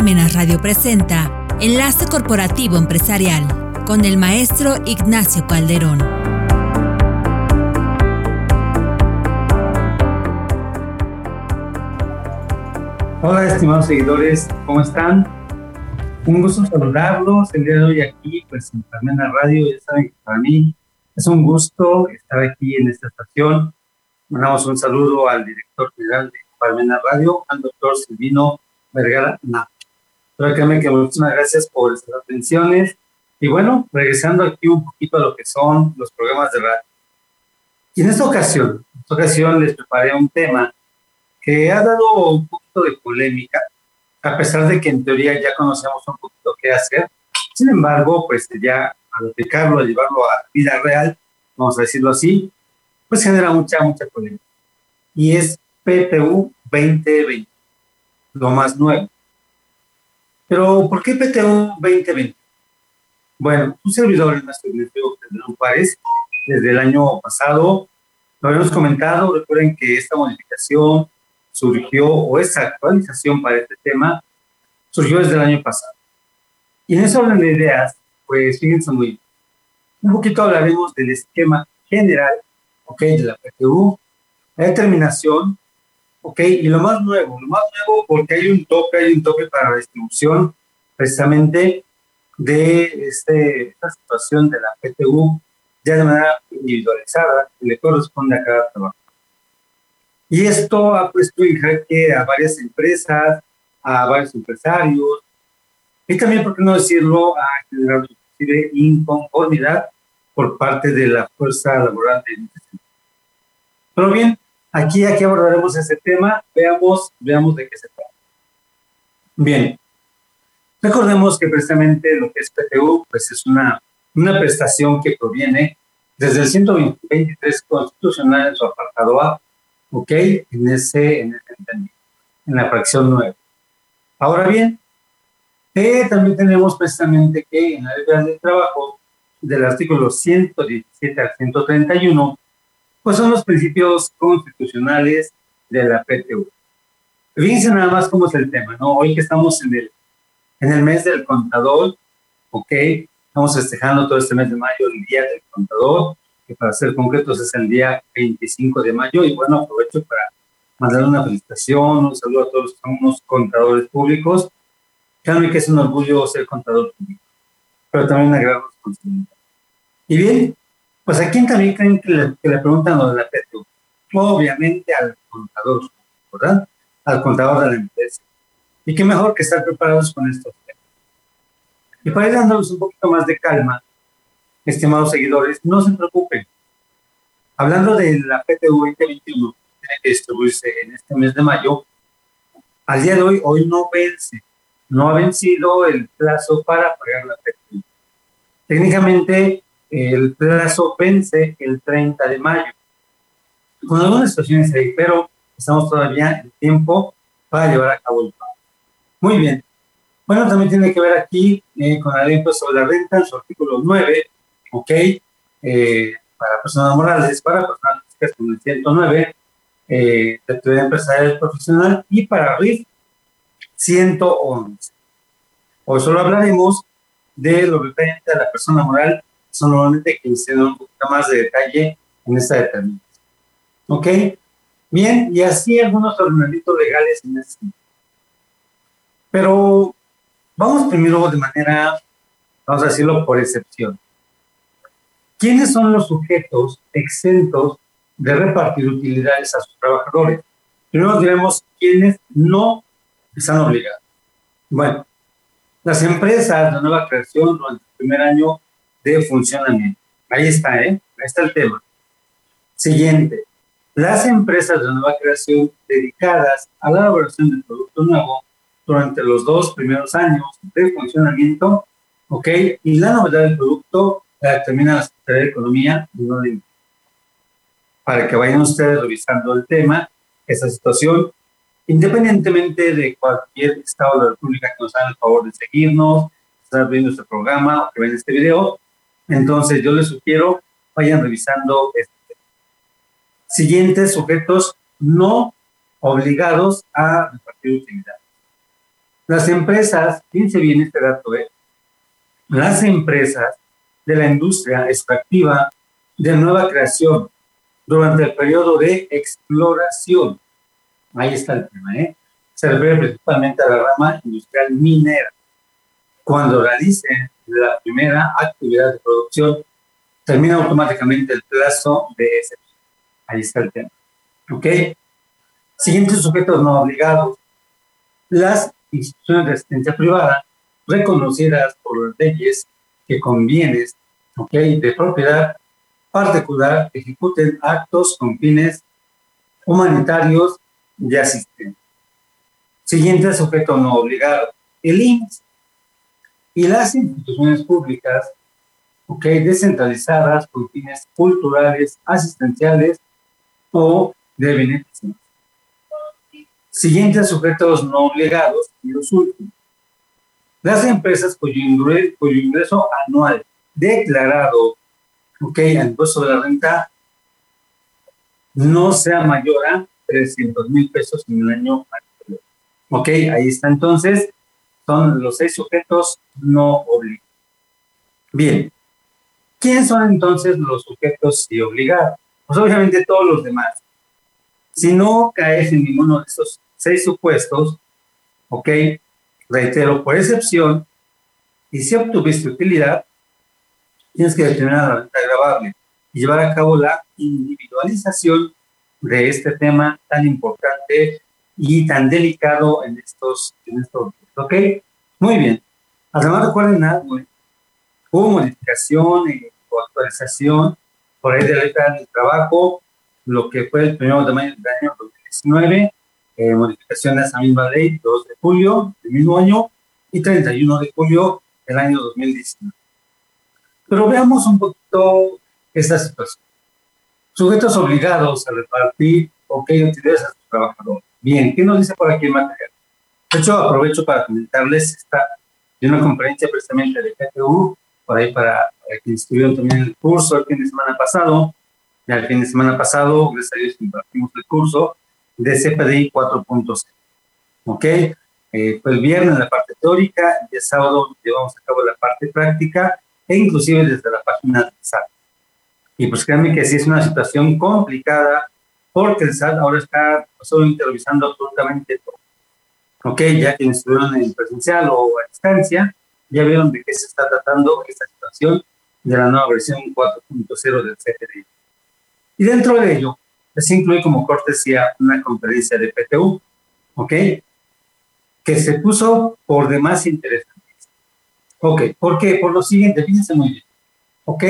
Parmenas Radio presenta Enlace Corporativo Empresarial con el maestro Ignacio Calderón. Hola estimados seguidores, ¿cómo están? Un gusto saludarlos el día de hoy aquí pues en Parmenas Radio. Ya saben que para mí es un gusto estar aquí en esta estación. Mandamos un saludo al director general de Parmenas Radio, al doctor Silvino Vergara Napo. que muchísimas gracias por estas atenciones. Y bueno, regresando aquí un poquito a lo que son los programas de radio. Y en esta ocasión, en esta ocasión les preparé un tema que ha dado un poquito de polémica, a pesar de que en teoría ya conocemos un poquito qué hacer. Sin embargo, pues ya al aplicarlo, al llevarlo a vida real, vamos a decirlo así, pues genera mucha, mucha polémica. Y es PTU 2020 lo más nuevo. Pero, ¿por qué PTU 2020? Bueno, un servidor Ignacio Pedro Párez, desde el año pasado, lo habíamos comentado, recuerden que esta modificación surgió, o esta actualización para este tema, surgió desde el año pasado. Y en ese orden de ideas, pues fíjense muy bien. Un poquito hablaremos del esquema general, ok, de la PTU, la determinación, Ok, y lo más nuevo, lo más nuevo porque hay un tope, hay un tope para la distribución precisamente de este, esta situación de la PTU ya de manera individualizada que le corresponde a cada trabajo. Y esto ha puesto en jaque a varias empresas, a varios empresarios, y también, por qué no decirlo, a generar inconformidad por parte de la fuerza laboral de Pero bien, Aquí, aquí abordaremos ese tema. Veamos, veamos de qué se trata. Bien. Recordemos que precisamente lo que es PTU, pues es una, una prestación que proviene desde el 123 constitucional en su apartado A, ¿ok? En ese, en ese en la fracción 9. Ahora bien, eh, también tenemos precisamente que en la ley de trabajo, del artículo 117 al 131, pues son los principios constitucionales de la PTU. Fíjense nada más cómo es el tema, ¿no? Hoy que estamos en el, en el mes del contador, ¿ok? Estamos festejando todo este mes de mayo el Día del Contador, que para ser concretos es el día 25 de mayo, y bueno, aprovecho para mandar una felicitación, un saludo a todos los contadores públicos. Créanme que es un orgullo ser contador público, pero también una gran responsabilidad. Y bien, pues a quién también creen que le, que le preguntan lo de la PTU. Obviamente al contador, ¿verdad? Al contador de la empresa. Y qué mejor que estar preparados con estos temas. Y para ir dándoles un poquito más de calma, estimados seguidores, no se preocupen. Hablando de la PTU 2021, tiene que distribuirse en este mes de mayo, al día de hoy, hoy no vence, no ha vencido el plazo para pagar la PTU. Técnicamente, el plazo vence el 30 de mayo. Con algunas situaciones ahí, pero estamos todavía en tiempo para llevar a cabo el pago. Muy bien. Bueno, también tiene que ver aquí eh, con la ley sobre la renta, en su artículo 9, ¿ok? Eh, para personas morales, para personas físicas con el 109, eh, de actividad empresarial profesional, y para RIF 111. Hoy solo hablaremos de lo referente a la persona moral son normalmente que se un poquito más de detalle en esta determinación. ¿Ok? Bien, y así algunos ordenamientos legales en este Pero vamos primero de manera, vamos a decirlo por excepción. ¿Quiénes son los sujetos exentos de repartir utilidades a sus trabajadores? Primero diremos quiénes no están obligados. Bueno, las empresas de nueva creación durante el primer año de funcionamiento. Ahí está, ¿eh? Ahí está el tema. Siguiente. Las empresas de nueva creación dedicadas a la elaboración del producto nuevo durante los dos primeros años de funcionamiento, ¿ok? Y la novedad del producto la determina la Secretaría de Economía y no de Para que vayan ustedes revisando el tema, esa situación, independientemente de cualquier estado de la República que nos haga el favor de seguirnos, estar viendo este programa o que ven este video, entonces, yo les sugiero, vayan revisando este. Siguientes sujetos no obligados a repartir utilidades. Las empresas, fíjense bien este dato, ¿eh? las empresas de la industria extractiva de nueva creación durante el periodo de exploración. Ahí está el tema, ¿eh? Se refiere principalmente a la rama industrial minera. Cuando realicen la primera actividad de producción, termina automáticamente el plazo de ese. Ahí está el tema. ¿Ok? Siguientes sujetos no obligados. Las instituciones de asistencia privada reconocidas por las leyes que con bienes de propiedad particular ejecuten actos con fines humanitarios y asistencia. Siguiente sujeto no obligado, el INSS y las instituciones públicas descentralizadas con fines culturales, asistenciales o de beneficio. Siguientes sujetos no obligados y los últimos. Las empresas cuyo ingreso, anual declarado ok, al impuesto de la renta no sea mayor a 300 mil pesos en el año anterior. Ok, ahí está entonces, son los seis sujetos no obligados. Bien, ¿quiénes son entonces los sujetos sí obligados? Pues obviamente todos los demás. Si no caes en ninguno de esos seis supuestos, ok, reitero, por excepción, y si obtuviste utilidad, tienes que determinar la renta grabable y llevar a cabo la individualización de este tema tan importante y tan delicado en estos, en estos ¿ok? Muy bien. Además, recuerden algo, hubo modificación o actualización por ahí de la letra del trabajo, lo que fue el primero de mayo del año 2019, eh, modificación de esa misma ley, 2 de julio del mismo año y 31 de julio del año 2019. Pero veamos un poquito esta situación. Sujetos obligados a repartir o que utilidades a sus trabajadores. Bien, ¿qué nos dice por aquí el material? De hecho, aprovecho para comentarles esta de una conferencia precisamente de PTU, por ahí para, quienes estuvieron también el curso el fin de semana pasado. Ya el fin de semana pasado, gracias a Dios, compartimos el curso de CPDI 4.0. ¿Ok? Eh, pues el viernes la parte teórica y el sábado llevamos a cabo la parte práctica e inclusive desde la página del SAT. Y pues créanme que sí es una situación complicada porque el SAT ahora está solamente revisando absolutamente todo. Ok, ya quienes estuvieron en presencial o a distancia, ya vieron de qué se está tratando esta situación de la nueva versión 4.0 del CFDI. Y dentro de ello, se incluye como cortesía una conferencia de PTU, ¿ok? Que se puso por demás interesante. Ok, ¿por qué? Por lo siguiente, fíjense muy bien, ¿ok?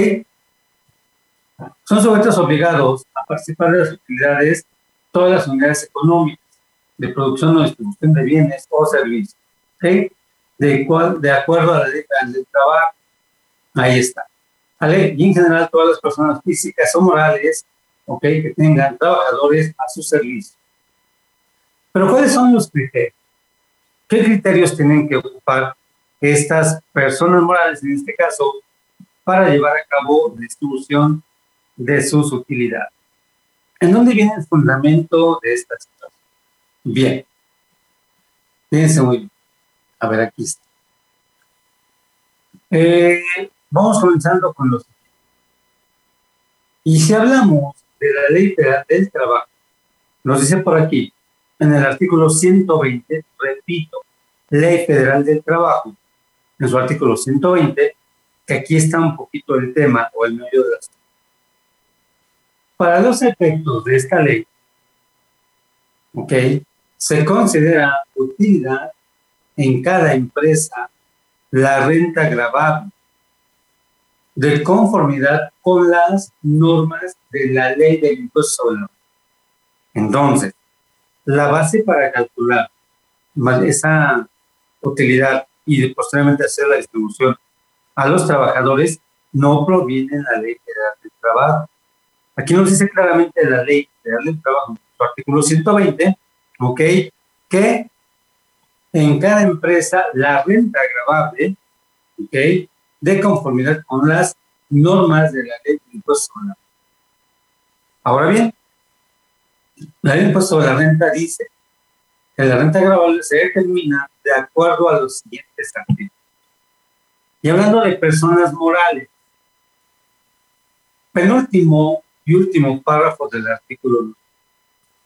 Son sujetos obligados participar de las utilidades todas las unidades económicas de producción o distribución de bienes o servicios. De, cual, de acuerdo a la ley del trabajo, ahí está. ¿Vale? Y en general todas las personas físicas o morales ¿ok? Que tengan trabajadores a su servicio. Pero ¿cuáles son los criterios? ¿Qué criterios tienen que ocupar estas personas morales, en este caso, para llevar a cabo la distribución de sus utilidades? ¿En dónde viene el fundamento de esta situación? Bien. Fíjense muy bien. A ver, aquí está. Eh, vamos comenzando con los. Y si hablamos de la Ley Federal del Trabajo. Nos dice por aquí, en el artículo 120, repito, Ley Federal del Trabajo, en su artículo 120, que aquí está un poquito el tema o el medio de las. Para los efectos de esta ley, ¿ok? Se considera utilidad en cada empresa la renta grabable de conformidad con las normas de la ley del impuesto sobre Entonces, la base para calcular esa utilidad y posteriormente hacer la distribución a los trabajadores no proviene de la ley federal del trabajo. Aquí nos dice claramente la ley federal del trabajo, su artículo 120, ¿ok? Que en cada empresa la renta agravable, ¿ok? de conformidad con las normas de la ley de impuesto sobre la renta. Ahora bien, la ley de impuesto sobre la renta dice que la renta agravable se determina de acuerdo a los siguientes artículos. Y hablando de personas morales, penúltimo y último párrafo del artículo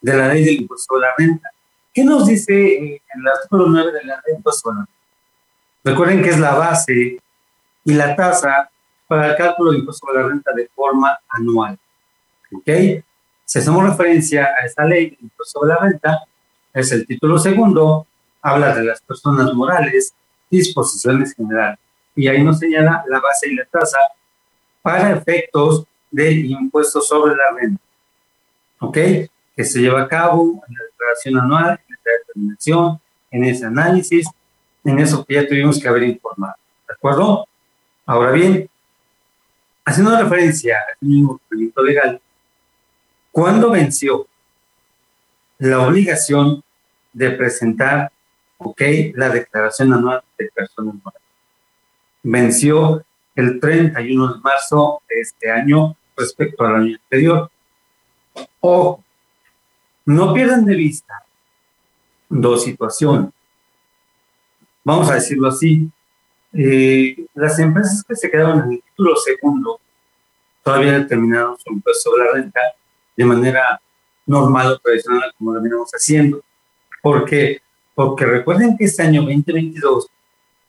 de la ley del impuesto a la renta. ¿Qué nos dice en el artículo 9 de la ley del impuesto a la renta? Recuerden que es la base y la tasa para el cálculo del impuesto a la renta de forma anual. ¿Ok? Si hacemos referencia a esta ley del impuesto a la renta, es el título segundo, habla de las personas morales, disposiciones generales. Y ahí nos señala la base y la tasa para efectos del impuesto sobre la renta. ¿Ok? Que se lleva a cabo en la declaración anual, en la determinación, en ese análisis, en eso que ya tuvimos que haber informado. ¿De acuerdo? Ahora bien, haciendo referencia al mismo proyecto legal, ¿cuándo venció la obligación de presentar, ok, la declaración anual de personas morales? Venció el 31 de marzo de este año respecto al año anterior. O no pierdan de vista dos situaciones. Vamos a decirlo así. Eh, las empresas que se quedaron en el título segundo todavía determinaron su impuesto sobre la renta de manera normal o tradicional como lo venimos haciendo. ¿Por qué? Porque recuerden que este año 2022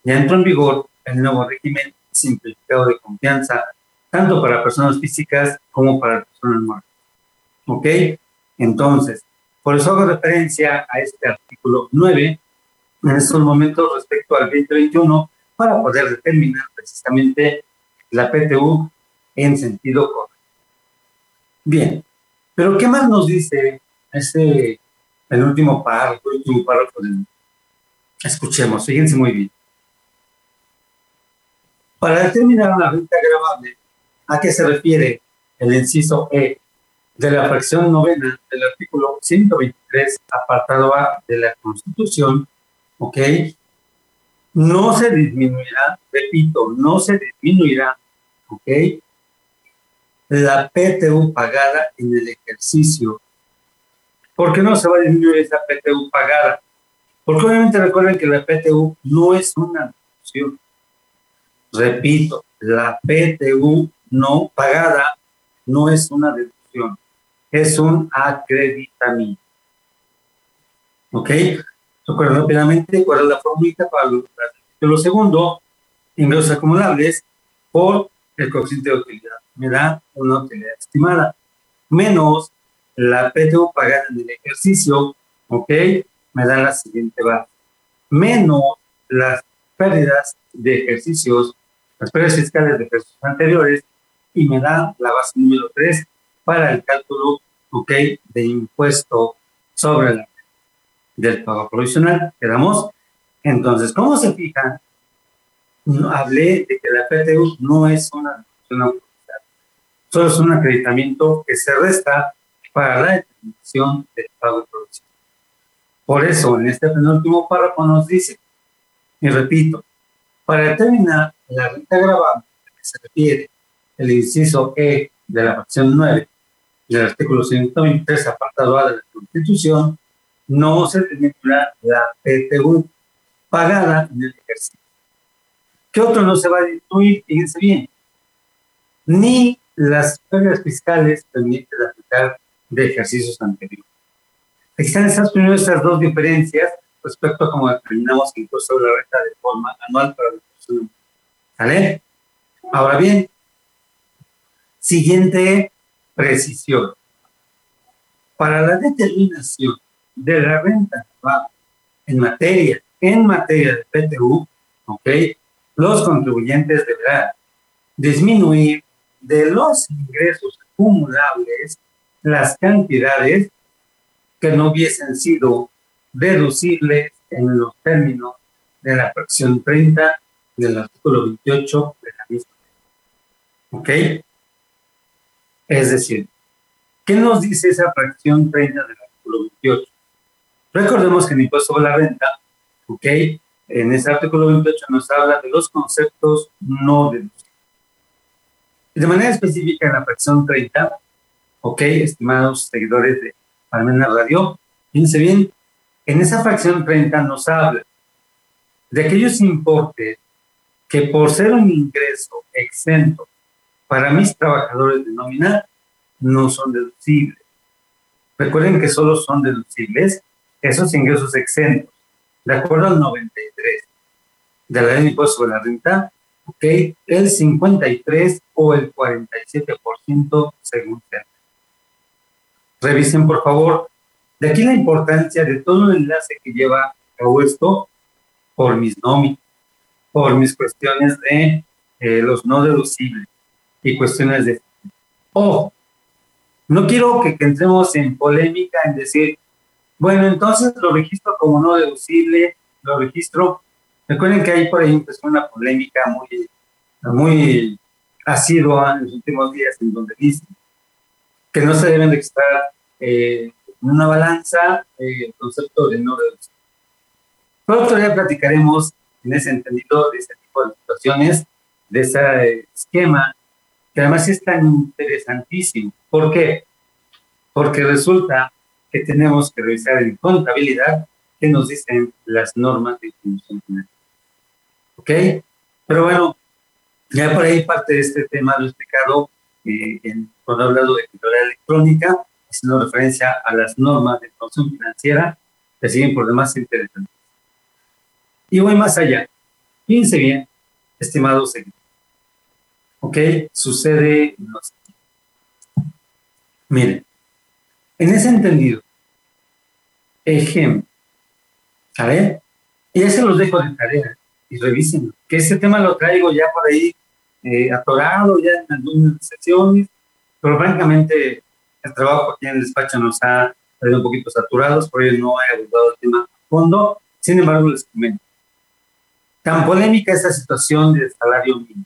ya entró en vigor el nuevo régimen simplificado de confianza tanto para personas físicas como para personas morales. ¿Ok? Entonces, por eso hago referencia a este artículo 9 en estos momentos respecto al 2021 para poder determinar precisamente la PTU en sentido correcto. Bien, pero ¿qué más nos dice ese, el último párrafo, el último párrafo. Escuchemos, fíjense muy bien. Para determinar la renta agravable, ¿A qué se refiere el inciso E de la fracción novena del artículo 123, apartado A de la Constitución? ¿Ok? No se disminuirá, repito, no se disminuirá, ¿ok? La PTU pagada en el ejercicio. ¿Por qué no se va a disminuir esa PTU pagada? Porque obviamente recuerden que la PTU no es una deducción. Repito, la PTU no pagada no es una deducción, es un acreditamiento. ¿Ok? Recuerden rápidamente cuál es la fórmula para lo segundo, ingresos acumulables por el coeficiente de utilidad. Me da una utilidad estimada. Menos la PTU pagada en el ejercicio, ¿ok? Me da la siguiente base. Menos las pérdidas de ejercicios, las pérdidas fiscales de ejercicios anteriores, y me da la base número 3 para el cálculo ok, de impuesto sobre el del pago provisional. Quedamos. Entonces, ¿cómo se fijan? hablé de que la PTU no es una solo es un acreditamiento que se resta para la determinación del pago provisional. Por eso, en este penúltimo párrafo nos dice, y repito, para determinar la renta grabada que se refiere el inciso E de la fracción 9 del artículo 123, apartado A de la Constitución, no se titula la PTU pagada en el ejercicio. ¿Qué otro no se va a disminuir? Fíjense bien. Ni las pérdidas fiscales permiten aplicar de ejercicios anteriores. Están estas primeras estas dos diferencias respecto a cómo determinamos el impuesto sobre la renta de forma anual para la persona. ¿Vale? Ahora bien, Siguiente precisión. Para la determinación de la renta en materia, en materia de PTU, ¿ok? los contribuyentes deberán disminuir de los ingresos acumulables las cantidades que no hubiesen sido deducibles en los términos de la fracción 30 del artículo 28 de la misma. ¿Ok? Es decir, ¿qué nos dice esa fracción 30 del artículo 28? Recordemos que el impuesto sobre la renta, ¿ok? En ese artículo 28 nos habla de los conceptos no deducibles. De manera específica en la fracción 30, ¿ok? Estimados seguidores de Palmena Radio, fíjense bien, en esa fracción 30 nos habla de aquellos importes que por ser un ingreso exento para mis trabajadores de nómina no son deducibles. Recuerden que solo son deducibles esos ingresos exentos, de acuerdo al 93 de la ley de impuesto sobre la renta, ok, el 53 o el 47% según sea. Revisen, por favor. De aquí la importancia de todo el enlace que lleva a esto por mis nóminas, por mis cuestiones de eh, los no deducibles y cuestiones de... Ojo, no quiero que, entremos en polémica en decir, bueno, entonces lo registro como no deducible, lo registro. Recuerden que hay por ahí empezó una polémica muy, muy asidua en los últimos días en donde dice que no se deben de estar eh, en una balanza eh, el concepto de no deducible. Pero otro día platicaremos en ese entendido de ese tipo de situaciones, de ese esquema que además es tan interesantísimo. ¿Por qué? Porque resulta que tenemos que revisar en contabilidad qué nos dicen las normas de información financiera. ¿Ok? Pero bueno, ya por ahí parte de este tema lo he explicado eh, cuando he hablado de contabilidad electrónica, haciendo referencia a las normas de información financiera, que siguen por demás interesantes. Y voy más allá. Fíjense bien, estimados seguidores. ¿Ok? Sucede Miren, en ese entendido, ejemplo, ver, y ya los dejo de tarea y revisen, que ese tema lo traigo ya por ahí eh, atorado ya en algunas sesiones, pero francamente el trabajo aquí en el despacho nos ha traído un poquito saturados, por ello no he abordado el tema a fondo, sin embargo les comento. Tan polémica esta situación del salario mínimo.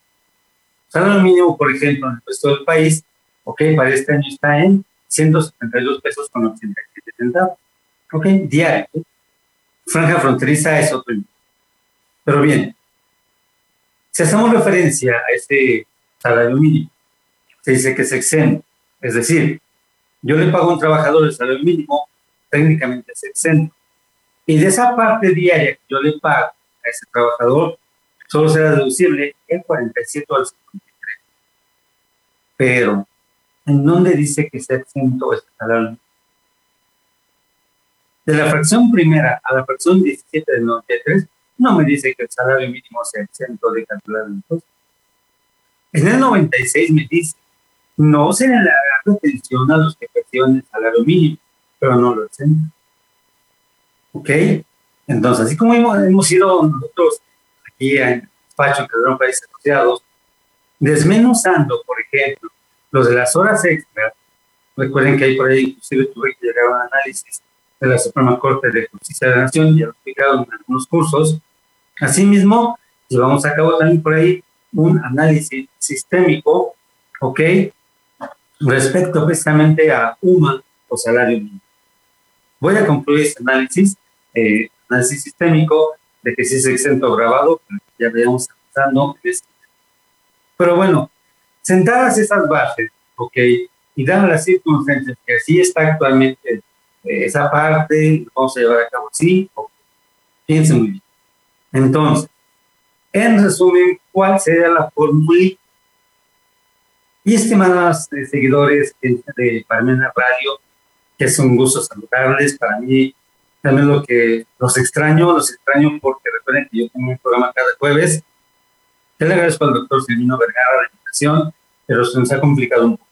Salario mínimo, por ejemplo, en el resto del país, ok, para este año está en 172 pesos con 87 centavos, ok, diario. Franja fronteriza es otro. Pero bien, si hacemos referencia a este salario mínimo, se dice que es exento, es decir, yo le pago a un trabajador el salario mínimo, técnicamente es exento. Y de esa parte diaria que yo le pago a ese trabajador, solo será deducible el 47 al 53. Pero, ¿en dónde dice que está exento este salario? De la fracción primera a la fracción 17 del 93, no me dice que el salario mínimo sea exento de calcular impuestos. En el 96 me dice, no se le hará atención a los que perciben el salario mínimo, pero no lo exento. ¿Ok? Entonces, así como hemos, hemos nosotros y en despacho en Países Asociados, desmenuzando, por ejemplo, los de las horas extras. Recuerden que ahí por ahí inclusive tuve que llegar a un análisis de la Suprema Corte de Justicia de la Nación, ya lo explicado en algunos cursos. Asimismo, llevamos a cabo también por ahí un análisis sistémico, ¿ok? Respecto precisamente a UMA o salario mínimo. Voy a concluir este análisis, eh, análisis sistémico, de que si es exento grabado, ya veamos avanzando. Pero bueno, sentadas esas bases, ok, y dadas las circunstancias que así está actualmente eh, esa parte, vamos a llevar a cabo así, okay. fíjense muy bien. Entonces, en resumen, ¿cuál sería la fórmula? Y estimados eh, seguidores de Parmena Radio, que es un gusto saludarles, para mí también lo que los extraño, los extraño porque recuerden que yo tengo un programa cada jueves. Yo le agradezco al doctor Silvino Vergara la invitación, pero se nos ha complicado un poco.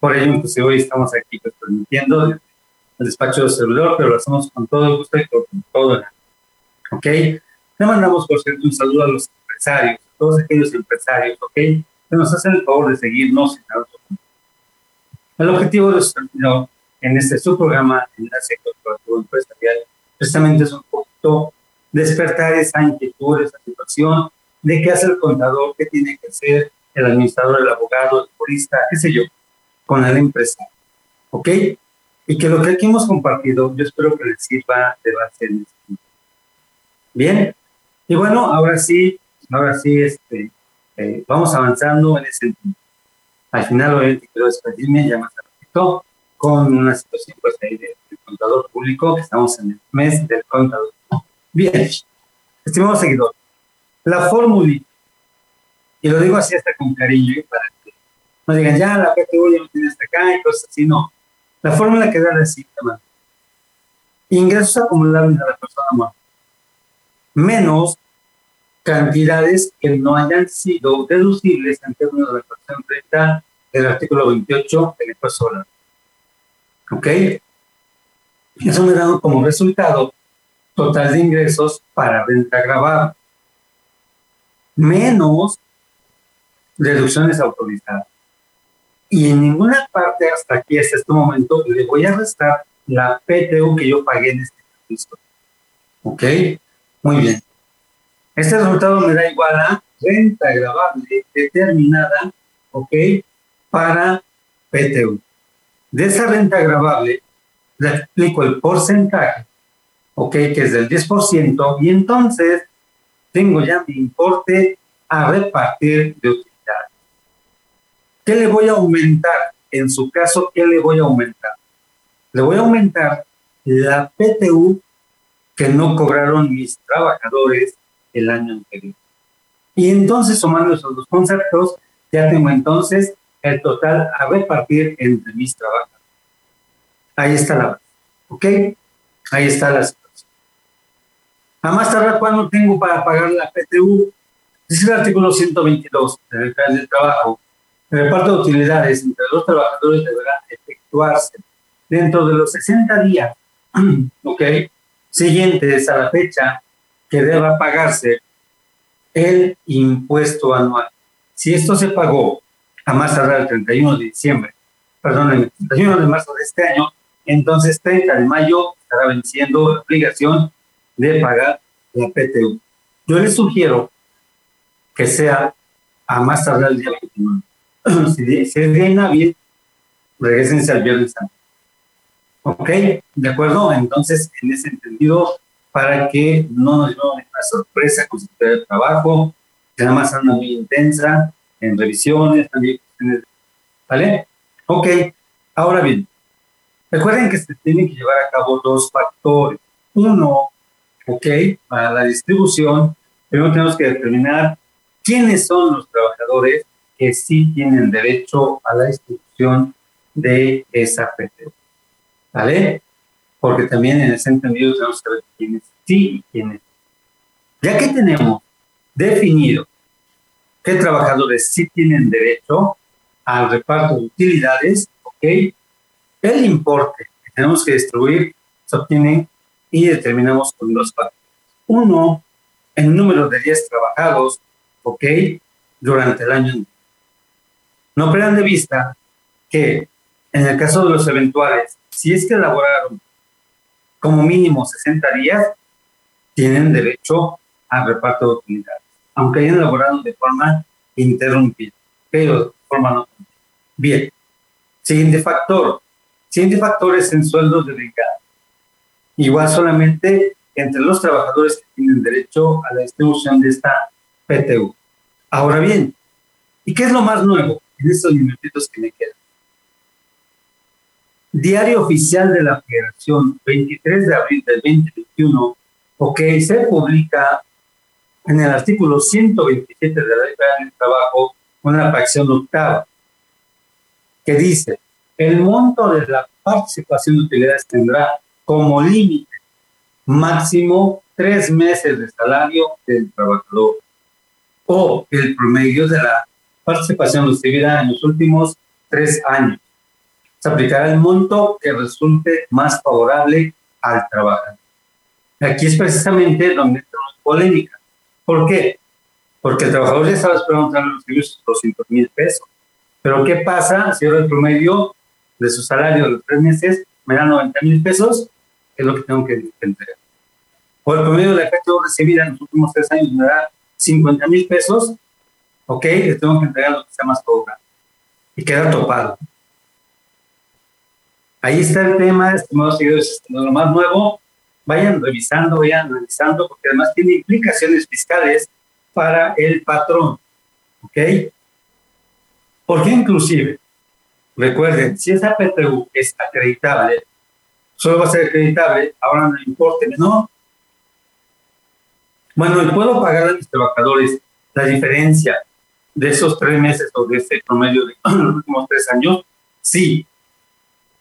Por ello, pues hoy estamos aquí pues, transmitiendo el despacho de celular, pero lo hacemos con todo el gusto y con todo el ¿Ok? Le mandamos, por cierto, un saludo a los empresarios, a todos aquellos empresarios, ¿ok? Que nos hacen el favor de seguirnos en El objetivo de nuestro en este su programa Enlace Corporativo Empresarial, precisamente es un poquito despertar esa inquietud, esa situación de qué hace el contador, qué tiene que hacer el administrador, el abogado, el jurista, qué sé yo, con la empresa. ¿Ok? Y que lo que aquí hemos compartido, yo espero que les sirva de base en este Bien. Y bueno, ahora sí, ahora sí, este, eh, vamos avanzando en ese sentido. Al final, obviamente, quiero despedirme ya más ratito con una situación pues ahí del contador público, que estamos en el mes del contador. Bien, Estimado seguidor, la fórmula, y lo digo así hasta con cariño, ¿eh? para que no digan, ya la PTU ya no tiene hasta acá y cosas así, no. La fórmula que da la siguiente Ingresos acumulables de la persona muerta menos cantidades que no hayan sido deducibles en términos de la fracción 30 del artículo 28 del impuesto solar. ¿Ok? Eso me da como resultado total de ingresos para renta grabada, menos deducciones autorizadas. Y en ninguna parte hasta aquí, hasta este momento, le voy a restar la PTU que yo pagué en este ejercicio. ¿Ok? Muy bien. Este resultado me da igual a renta grabable determinada, ¿ok? Para PTU. De esa renta grabable, le explico el porcentaje, ¿ok? Que es del 10%, y entonces tengo ya mi importe a repartir de utilidad. ¿Qué le voy a aumentar? En su caso, ¿qué le voy a aumentar? Le voy a aumentar la PTU que no cobraron mis trabajadores el año anterior. Y entonces, sumando esos dos conceptos, ya tengo entonces el total a repartir entre mis trabajadores. Ahí está la. ¿Ok? Ahí está la situación. A más tardar, ¿cuándo tengo para pagar la PTU? Dice el artículo 122 del plan del trabajo. El reparto de utilidades entre los trabajadores deberá efectuarse dentro de los 60 días, ¿ok? Siguientes a la fecha que deba pagarse el impuesto anual. Si esto se pagó a más tardar el 31 de diciembre, perdón, el 31 de marzo de este año, entonces 30 de mayo estará venciendo la obligación de pagar la PTU. Yo les sugiero que sea a más tardar el día 29. si, es día inhábil, regresense al viernes. ¿Ok? ¿De acuerdo? Entonces, en ese entendido, para que no nos llevemos una sorpresa con su trabajo, que nada más anda muy intensa en revisiones, también ¿vale? Ok, ahora bien, recuerden que se tienen que llevar a cabo dos factores. Uno, ok, para la distribución, primero tenemos que determinar quiénes son los trabajadores que sí tienen derecho a la distribución de esa PTU. ¿Vale? porque también en ese entendido tenemos que ver quiénes sí y quiénes Ya que tenemos definido qué trabajadores sí tienen derecho al reparto de utilidades, ¿ok? El importe que tenemos que distribuir se obtiene y determinamos con dos partes. Uno, el número de días trabajados, ¿ok? Durante el año. No pierdan de vista que en el caso de los eventuales, si es que elaboraron como mínimo 60 días, tienen derecho a reparto de utilidades, aunque hayan elaborado de forma interrumpida, pero de forma no Bien. Siguiente factor. Siguiente factor es en sueldos de brigada. Igual solamente entre los trabajadores que tienen derecho a la distribución de esta PTU. Ahora bien, ¿y qué es lo más nuevo en estos minutitos que me quedan? Diario Oficial de la Federación, 23 de abril del 2021, ok, se publica en el artículo 127 de la Ley del Trabajo una fracción octava que dice, el monto de la participación de utilidades tendrá como límite máximo tres meses de salario del trabajador o el promedio de la participación recibida en los últimos tres años se aplicará el monto que resulte más favorable al trabajador. Aquí es precisamente donde entra polémica. ¿Por qué? Porque el trabajador ya estaba esperando los 200 mil pesos. Pero ¿qué pasa si ahora el promedio de su salario de los tres meses me da 90 mil pesos? Es lo que tengo que entregar. O el promedio de la efecto recibida en los últimos tres años me da 50 mil pesos. Ok, le tengo que entregar lo que sea más favorable. Y queda topado. Ahí está el tema, estimados seguidores, lo más nuevo. Vayan revisando, vayan analizando, porque además tiene implicaciones fiscales para el patrón. ¿Ok? Porque inclusive, recuerden, si esa PTU es acreditable, solo va a ser acreditable, ahora no importe, ¿no? Bueno, y puedo pagar a mis trabajadores la diferencia de esos tres meses o de ese promedio de los últimos tres años, sí,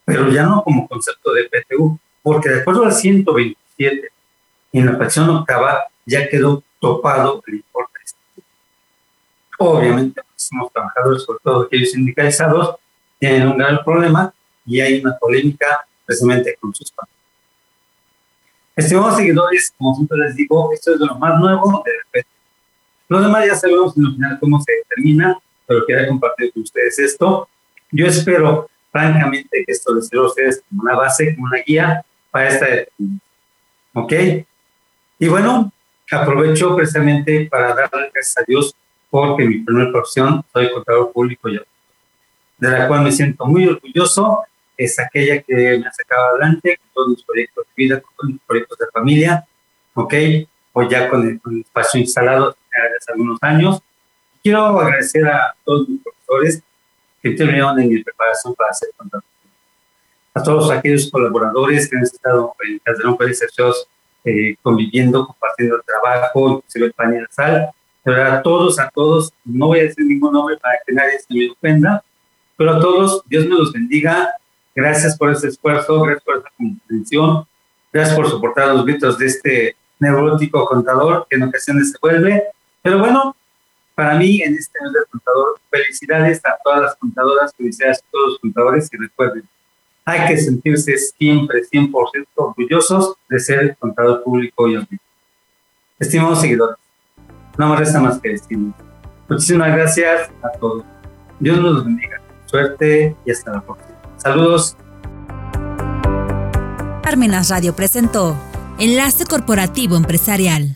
pero ya no como concepto de PTU, porque de acuerdo al 127 en la fracción octava ya quedó topado el importe. Obviamente, pues, somos trabajadores, sobre todo aquellos sindicalizados, tienen un gran problema y hay una polémica precisamente con sus padres. Estimados seguidores, como siempre les digo, esto es lo más nuevo de repente. Lo demás ya sabemos en el final cómo se determina, pero quería compartir con ustedes esto. Yo espero, francamente, que esto les sirva a ustedes como una base, como una guía para determinación. ¿Ok? Y bueno, aprovecho precisamente para darle gracias a Dios porque mi primera profesión soy contador público y de la cual me siento muy orgulloso es aquella que me ha sacado adelante con todos mis proyectos de vida, con todos mis proyectos de familia, ¿ok? O ya con el, espacio instalado hace algunos años. Quiero agradecer a todos mis profesores que terminaron en mi preparación para ser contador. A todos aquellos colaboradores que han estado en Calderón Pérez eh, conviviendo, compartiendo el trabajo, inclusive el pan y sal. Pero a todos, a todos, no voy a decir ningún nombre para que nadie se me ofenda, pero a todos, Dios me los bendiga, Gracias por ese esfuerzo, gracias por esa comprensión, gracias por soportar los gritos de este neurótico contador que en ocasiones se vuelve. Pero bueno, para mí en este mes del contador, felicidades a todas las contadoras, felicidades a todos los contadores y recuerden, hay que sentirse siempre 100% orgullosos de ser contador público y amigo. Estimados seguidores, no me resta más que decir. Muchísimas gracias a todos. Dios nos bendiga. Suerte y hasta la próxima. Saludos. Armenas Radio presentó Enlace Corporativo Empresarial.